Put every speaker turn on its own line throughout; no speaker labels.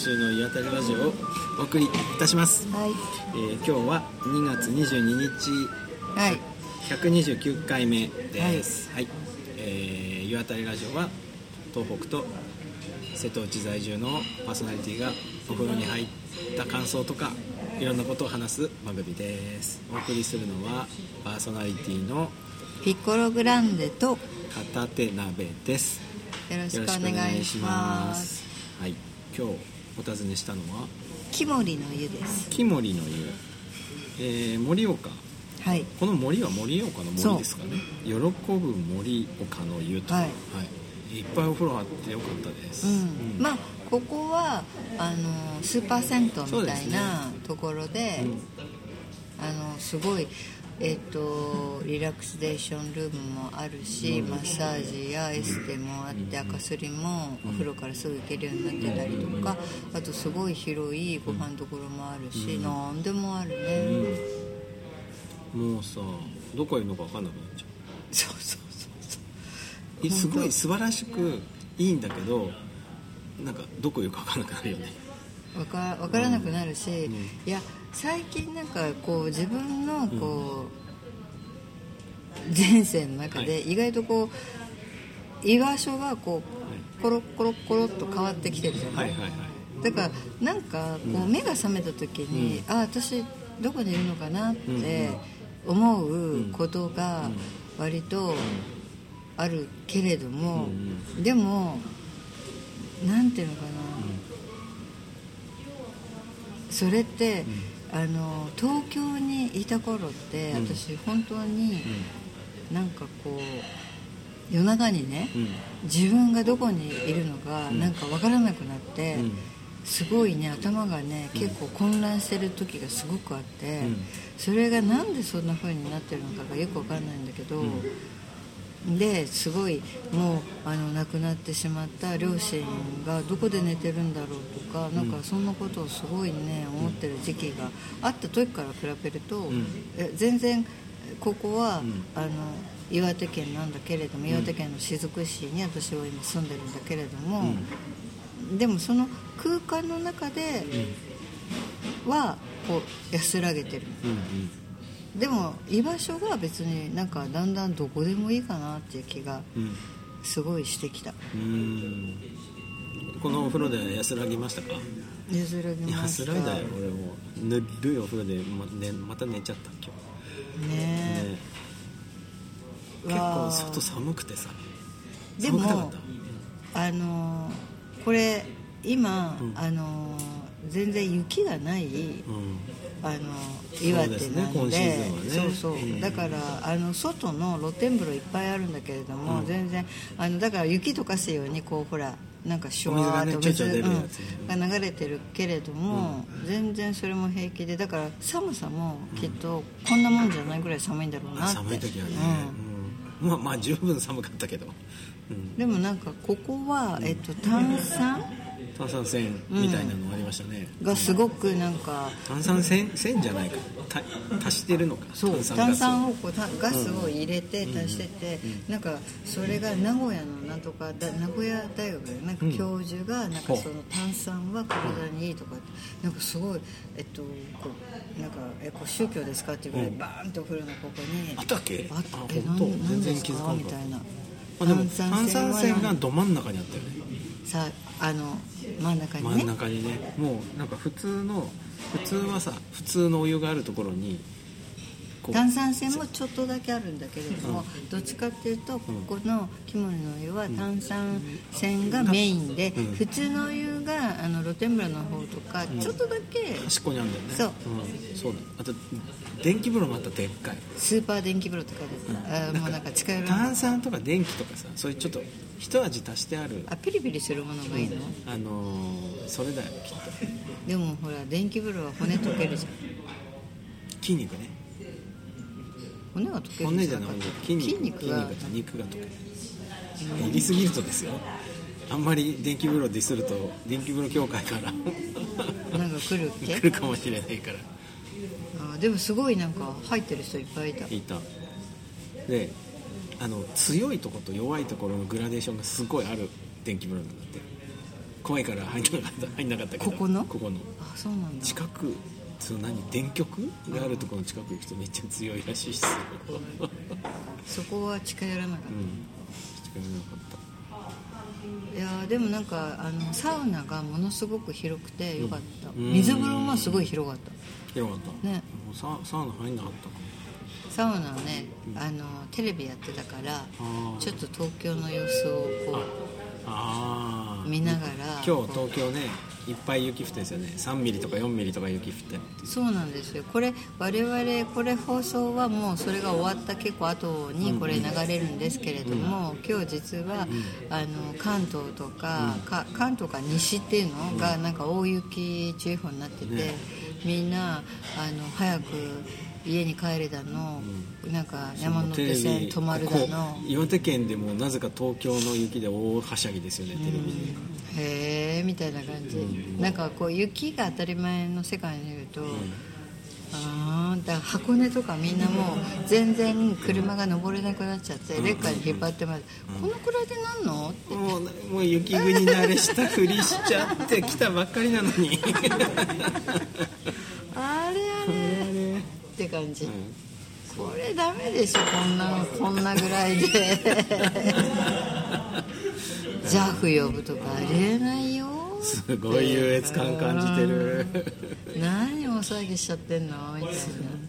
週の岩谷ラジオをお送りいたします、
はい。
えー今日は2月22日。
はい。
129回目です。はい、えー岩谷ラジオは東北と瀬戸内在住のパーソナリティがお風呂に入った感想とかいろんなことを話す番組です。お送りするのはパーソナリティの
ピッコログランデとよ
片手鍋です。
ろしくお
よろしくお
願いします。
はい。今日お尋ねしたのは？
木森の湯です。
木森の湯、えー盛岡。
はい。
この森は盛岡の森ですかね。喜ぶ盛岡の湯と、
はい。
い、いっぱいお風呂あってよかったです、
うん、
うん。
まあここはあのスーパー銭湯みたいなところで
うん。
あのすごいえっとリラクゼーションルームもあるし、マッサージやエステもあって赤すりもお風呂からすぐ行けるようになってたりとかあとすごい広いご飯どころもあるし、なんでもあるね、
もうさどこいるのか分かんなくなっちゃ
そうそうそうそう。
うえすごい素晴らしくいいんだけどなんかどこいるか分かんなくなるよね。
わかわからなくなるし、
ん。
いや最近なんかこう自分のこう、前世の中で意外とこう居場所がこうコロッコロッコロっと変わってきてるじゃな、
はい
だからなんかこう目が覚めた時に、あ私どこにいるのかなって思うことが割とあるけれども、でもなんていうのかな、それって、あの東京にいた頃って、
うん。
私本当になんかこう夜中にね、
うん。
自分がどこにいるのかなんか分からなくなって、
うん。
すごいね頭がね結構混乱してる時がすごくあって、
うん。
それがなんでそんな風になってるのかがよく分かんないんだけど、ですごいもうあの亡くなってしまった両親がどこで寝てるんだろうとか、なんかそんなことをすごいね思ってる時期があった時から比べると、全然ここは、
ん。
あの岩手県なんだけれども岩手県の雫市に私は今住んでるんだけれども、でもその空間の中ではこう安らげてる
うん
でも居場所が別になんかだんだんどこでもいいかなっていう気が
うん。
すごいしてきた。
うん。うんこのお風呂で安らぎましたか？
安らぎました。
安らいだよ俺も。ぬるいお風呂で。ま,、ね、また寝ちゃった今日。
ね
ね結構外寒くてさ。
でもあのーこれ今、
うん。
あのー全然雪がない、あの岩手なんで。そうそう、
う。ん
だからあの外の露天風呂いっぱいあるんだけれども、
うん。
全然あのだから雪溶かすようにこうほらなんかシュワーっと
お水が
うん。が流れてるけれども、全然それも平気でだから寒さもきっとこんなもんじゃないぐらい寒いんだろうなって。
寒い時はね、まあまあ十分寒かったけど、うん、
でもなんかここは、えっと、炭酸？
炭酸泉みたいなのありましたね、
がすごくなんか。
炭酸泉泉じゃないか。た足してるのか。
そう。炭酸をこうたガスを入れて足してて、なんかそれが名古屋のなんとかだ名古屋大学でなんか教授がなんかその炭酸は体にいいとかってなんかすごいえっとこうなんかえこう宗教ですかっていうぐらいバーンとお風呂のここに
あったっけ？
あっ
あ
え
本当
なんなんです
全然気づかんかった。
かみたいな。
炭酸
は
泉がど真ん中にあったよね
さあの真ん中にね。
真ん中にね。もうなんか普通の普通はさ普通のお湯があるところに
炭酸泉もちょっとだけあるんだけれども、どっちかっていうとここの木森のお湯は炭酸泉がメインで、
うん。
普通のお湯があの露天風呂の方とかちょっとだけ
端っこにあるんだよね。
そう。
うん、そうだ。あと電気風呂もあったでっかい。
スーパー電気風呂とかで、あもうなんか近寄らない
炭酸とか電気とかさそういうちょっと一味足してある。
あピリピリするものがいいの、
あのーそれだよきっと。
でもほら電気風呂は骨溶けるじゃん。
筋肉ね
骨が溶ける
骨じゃない筋肉。
筋肉が。
筋肉肉がとか入りすぎるとですよ。あんまり電気風呂ディスると電気風呂協会から
なんか来るっけ
来るかもしれないから。
あでもすごいなんか入ってる人いっぱいいた。
いた。であの強いところと弱いところのグラデーションがすごいある。電気風呂なんだって。怖いから入んなかった入んなかったけど。
ここの？
ここの。
あそうなんだ。
近くその何電極があるところの近く行くとめっちゃ強いらしいっすよ。
そこは近寄らなかっ
うん。近寄らなかった。
た、いやーでもなんかあのサウナがものすごく広くてよかった、
うん。
水風呂もすごい広かった。
よかった。
ね。
ササウナ入んなかったかも。
サウナをねあのテレビやってたからちょっと東京の様子をこ
ああ
う見ながら。
今日東京ねいっぱい雪降ってるんですよね。3ミリとか4ミリとか雪降って。
そうなんですよ。これ我々これ放送はもうそれが終わった結構後にこれ流れるんですけれども、今日実は、あの関東とか,、か関東か西っていうのがなんか大雪注意報になってて、
ね。
みんなあの早く家に帰れだの、なんか山手線止まるだ
こ
の
こ岩手県でもなぜか東京の雪で大はしゃぎですよねテレビで、
へえみたいな感じ、なんかこう雪が当たり前の世界にいると、あーだから箱根とかみんなもう全然車が登れなくなっちゃってレッカーに引っ張ってます、このくらいでなんの？って。
もうもう雪国慣れしたふりしちゃって来たばっかりなのに。
あれあれって感じ、
ん。
これダメでしょこんなこんなぐらいで。JAF 呼ぶとかありえないよ。
すごい優越感感じてる。
何大騒ぎしちゃってんの？みたいな。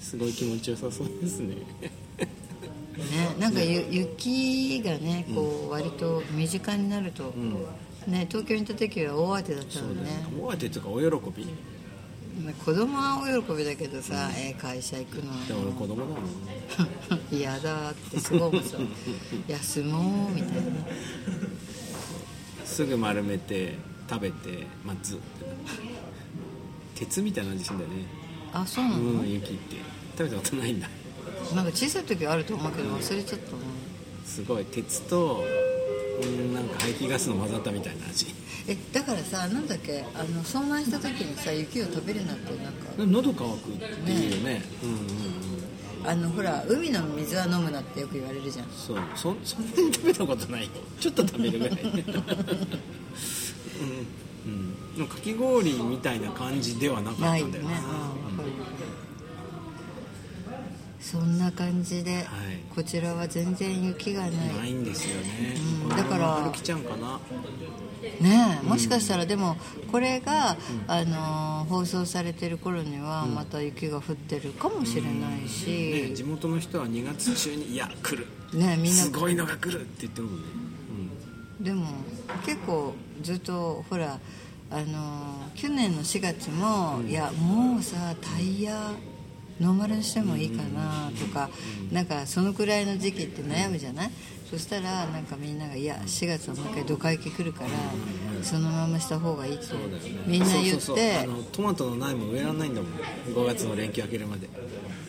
すごい気持ちよさそうですね。
ね、なんかゆ雪がねこう割と身近になると、ね、東京にいた時は大当てだったのね。
大当てというかお喜び。
まあ子供はお喜びだけどさ、えー会社行くの
で俺子供だもん
嫌だってすごい思ってた休もうみたいな。
すぐ丸めて食べて待つって鉄みたいな味するんだよね。
あそうなの、
うん雪って。食べたことないんだ。
なんか小さい時はあると思うけど忘れちゃったな。
すごい。鉄とうんなんか排気ガスの混ざったみたいな味
えだからさなんだっけ？あの遭難した時にさ雪を食べるなってなんか。
喉乾くっていうよね。うんうんうん。
あのほら海の水は飲むなってよく言われるじゃん。
そう。そそんなに食べたことない。よちょっと食べるぐらい。うん、うん、かき氷みたいな感じではなかった
な。いよね
んだよな、
そんな感じで、
はい。
こちらは全然雪がない。
ないんですよね、
うん。だから
歩きちゃうんかな。
ねえもしかしたらでもこれが、あのー放送されてる頃にはまた雪が降ってるかもしれない
ね、
し、
地元の人は2月中に「いや来る。
ねえみんな。
すごいのが来る」って言ってるもんね、
でも結構ずっとほらあのー去年の4月も、いやもうさタイヤノーマルにしてもいいかなとか、なんかそのくらいの時期って悩むじゃない、そしたらなんかみんなが「いや4月はもう一回ドカ雪来るから、そのまました方がいい」ってみんな言って
トマトの苗も植えられないんだもん。5月の連休明けるまで。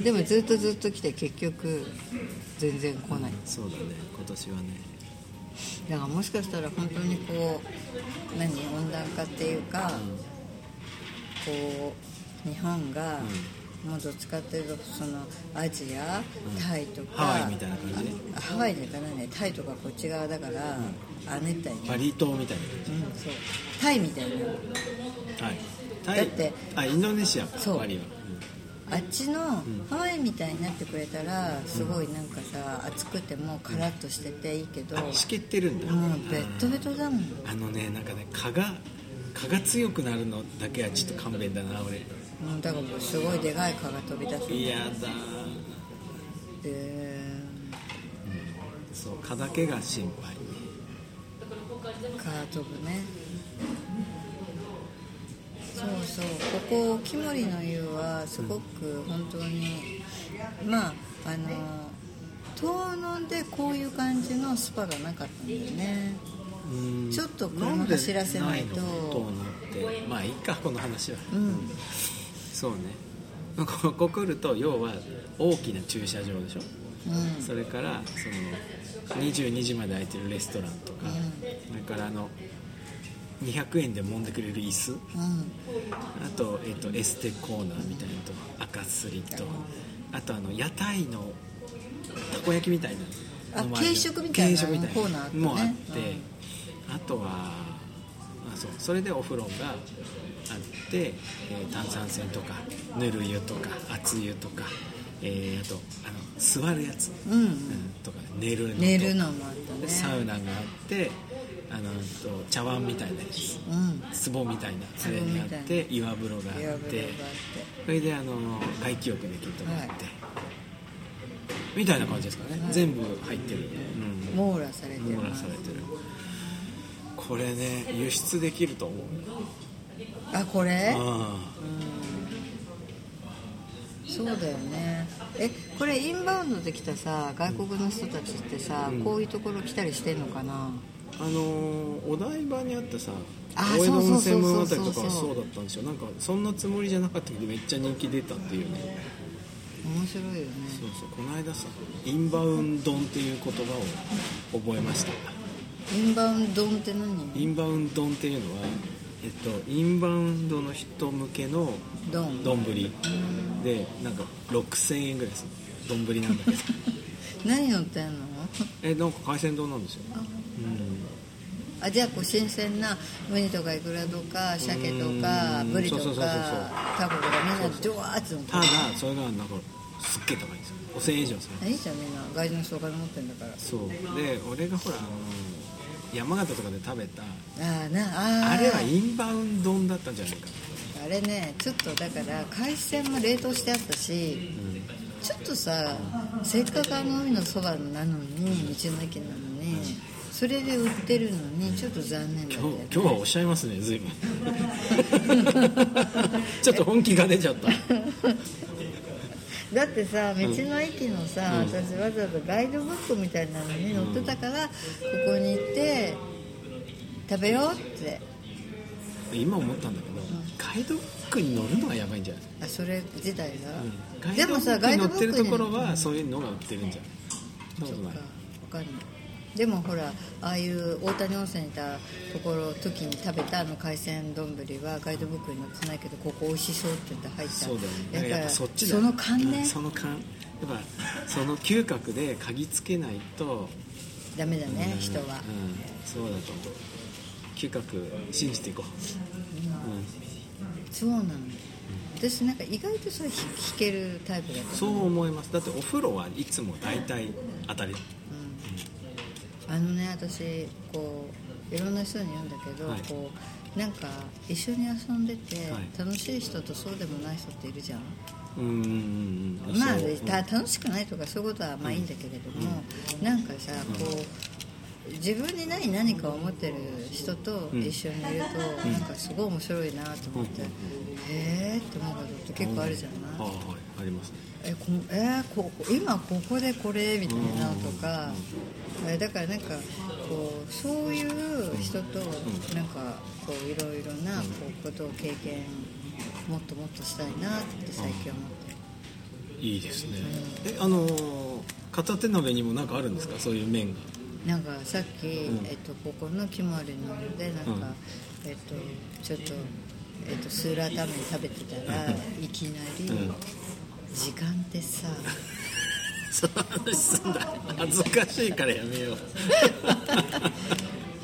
でもずっとずっと来て結局全然来ない。
そうだね。今年はね。
だからもしかしたら本当にこう何温暖化っていうか、こう日本が、もうどっちかっていうとそのアジア、タイとか
ハワイみたいな感じ？
あハワイじゃないねタイとかこっち側だから、亜熱帯ね
バリ島みたい
うんそう。タイみたいな。
なはい。タイ？
だって
あインドネシア。か
そう。
バリは、
あっちのハワイみたいになってくれたらすごいなんかさ暑くてもカラッとしてていいけど、
うん、しけってるんだ。
もうベッドベトだもん。
あのねなんかね蚊が蚊が強くなるのだけはちょっと勘弁だな俺
もうだからもうすごいでかい蚊が飛び出す
嫌だ。
で
そう蚊だけが心配。
蚊飛ぶね。そうそう。ここ木森の湯はすごく本当に、まああの遠野でこういう感じのスパがなかったんだよね。
うん。
ちょっと車走らせないと。
んでの？と思って。まあいいかこの話は、
うん
そうね。ここ来ると要は大きな駐車場でしょ、
うん。
それからその22時まで空いてるレストランとか、それからあの200円で揉んでくれる椅子。
うん。
あと,、えっとエステコーナーみたいなのと赤すりとあとあの屋台のたこ焼きみたいな
軽食みたいなコーナーね。
もあって、あとはあそう。それでお風呂があって、えー炭酸泉とかぬる湯とか熱湯とか、えーあとあの座るやつ、
うん
うん。とか寝るのと。
寝るのもあった
で
ね。
サウナがあってあのと茶碗みたいなやつ。
うん。
壺みたいなあれにあって岩風呂があって。それであの外気浴できるとこあって、
はい。
みたいな感じですかね、
はい。
全部入ってる、うん、
網羅されて
網羅されてるこれね輸出できると思う
あこれ？
あ
そうだよね。えこれインバウンドで来たさ外国の人たちってさ、こういうところ来たりしてんのかな？
ああのーお台場にあったさ
あ
大江戸温泉物語とかはそうだったんですよ。なんかそんなつもりじゃなかったけどめっちゃ人気出たっていうね。
面白いよね。
そうそうこの間さインバウンドンっていう言葉を覚えました
インバウンドンって何？
インバウンドンっていうのはえっとインバウンドの人向けの丼。でなんか6000円ぐらいする。丼なんだけど。
何乗ってんの？
えなんか海鮮丼なんですよ。
あ。
うん。
あじゃあこう新鮮なウニとかイクラとか鮭とか
うん。
ブリとかタコとかみんなドワーッと乗って
ただ
る
それがなんかすっげえ高いんですよ5000円以上する
いいじゃんみんな外人の人お金持ってんだから
そうで俺がほらあの山形とかで食べた
ああなあー。
あれはインバウンド丼だったんじゃないか
あれねちょっとだから海鮮も冷凍してあったしちょっとさせっかくあの海のそばなのに道の駅なのにそれで売ってるのにちょっと残念だったね。
日今日はおっしゃいますね随分。ちょっと本気が出ちゃった
だってさ道の駅のさ、私わざわざガイドブックみたいなのに載ってたから、ここに行って食べようって。
今思ったんだけど、ガイドブックに載るのがやばいんじゃない？
あそれ自体が、
ガイ
でも
ドブック
さガイド
に載ってるところはそういうのが売ってるんじゃないそんなことない。
そっかわかんないでもほらああいう大谷温泉にいたところ時に食べたあの海鮮丼はガイドブックに載ってないけどここ美味しそうって言って入った。
そうだよね。だからやっぱそっちだ
その勘ね、
うんその勘。やっぱその嗅覚で嗅ぎつけないと
ダメだね、
うん
人は。
うん、そうだと思う。嗅覚信じていこう、
そうなの私なんか意外とそれ弾けるタイプだ
うん、
と思
そう思います。だってお風呂はいつも大体当たり
あのね私こういろんな人に言うんだけど、
はい。
こうなんか一緒に遊んでて、
はい。
楽しい人とそうでもない人っているじゃん。
うんうんうんうん。
まあ楽しくないとかそういうことはまあいいんだけれども、なんかさこう自分にない何かを持ってる人と一緒にいると、なんかすごい面白いなと思って、へえって思うことって結構あるじゃない、
ありますね。
えこえーこ今ここでこれみたいなのとか、えだからなんかこうそういう人となんかこういろいろなこうことを経験もっともっとしたいなって最近思って。
いいですね。えあのー片手鍋にもなんかあるんですか？そういう麺が。
なんかさっき、
ん。
えっと、ここの決まりののでなんか、えっと、ちょっと、えっと、スーラータンメン食べてたらいきなり、
うん
時間ってさ。
その話すんだ。恥ずかしいからやめよう。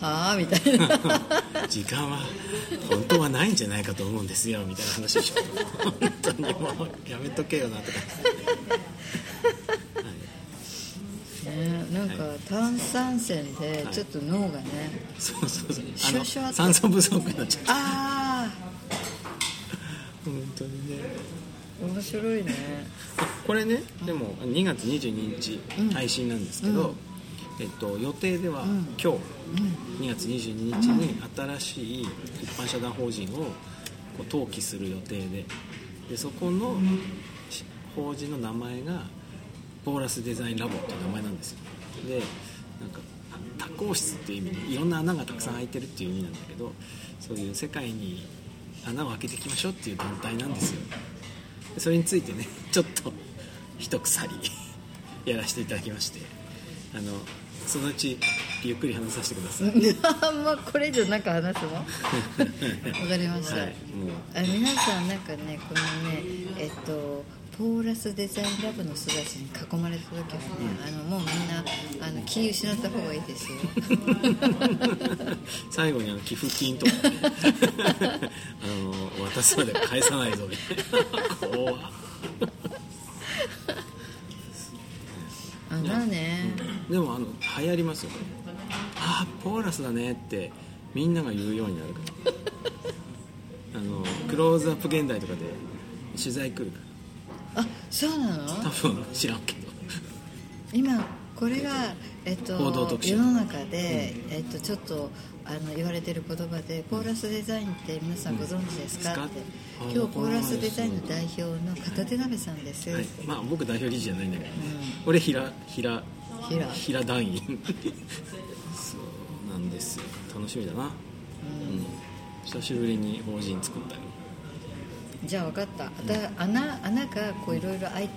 はあ？みたいな。
時間は本当はないんじゃないかと思うんですよみたいな話でしょ本当にもうやめとけよなとか。
ねなんか炭酸泉でちょっと脳がね、
そうそうそう。
シュワシュワって
酸素不足になっちゃった。
あ
本当にね
あ面白いね。
これねでも2月22日配信なんですけど、えっと、予定では今日2月22日に新しい一般社団法人をこう登記する予定ででそこのし法人の名前がボーラスデザインラボっていう名前なんですよ。でなんか多孔質っていう意味でいろんな穴がたくさん開いてるっていう意味なんだけどそういう世界に穴を開けていきましょうっていう団体なんですよ。でそれについてね ちょっと一鎖 やらせていただきましてあのそのうちゆっくり話させてください。
あんまこれ以上なんか話すの？わかりました、
はい
あ皆さんなんかねこのねえっとポーラスデザインラボの人たちに囲まれた時はね、あのもうみんなあの気失った方がいいですよ。
最後にあの寄付金とかね。あの渡すまで返さないぞみたいな。怖っ。
あまあね、
でもあの流行りますよね。ああポーラスだねってみんなが言うようになるから。あのクローズアップ現代とかで取材来るか
あそうなの？
ら多分知らんけど。
今これが、えっと
報道特集。
世の中で、えっと、ちょっとあの言われてる言葉でポーラスデザインって皆さんご存知ですか？って、
うん
今日ポーラスデザインの代表の片手鍋さんです、
はい、まあ僕代表理事じゃないんだけど、俺平平
平。
平団員。そうなんですよ。楽しみだな、うん。久しぶりに法人作ったよ
じゃあ分かった。穴穴がこういろいろ開い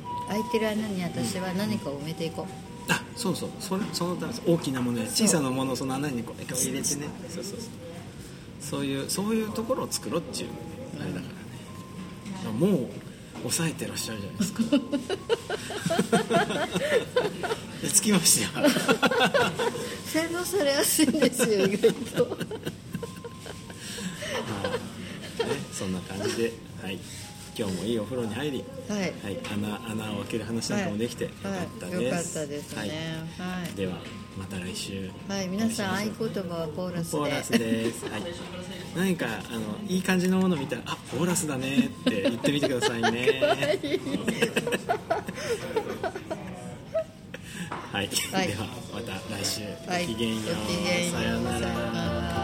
てる穴に私は何かを埋めていこう、
あそうそう。それそのため大きなものや小さなものをその穴にこう入れてね。そうそうそう。そういうそういうところを作ろうっていう。あれだからね。もう抑えてらっしゃるじゃないですか。でつきましては
洗脳されやすいんですよ意外と。
ね、そんな感じで、はい、今日もいいお風呂に入り、
はい。
はい、穴穴を開ける話なんかもできてよかったです、
はい、よかったですね。
はい。
はい、
ではまた来週。
はい。皆さん合言葉はポーラスで。
ポーラスです、はい、何かあのいい感じのもの見たら「あポーラスだね」って言ってみてくださいね。はい、
はい。
ではまた来週、
はい。
ごきげんよう。さような
ら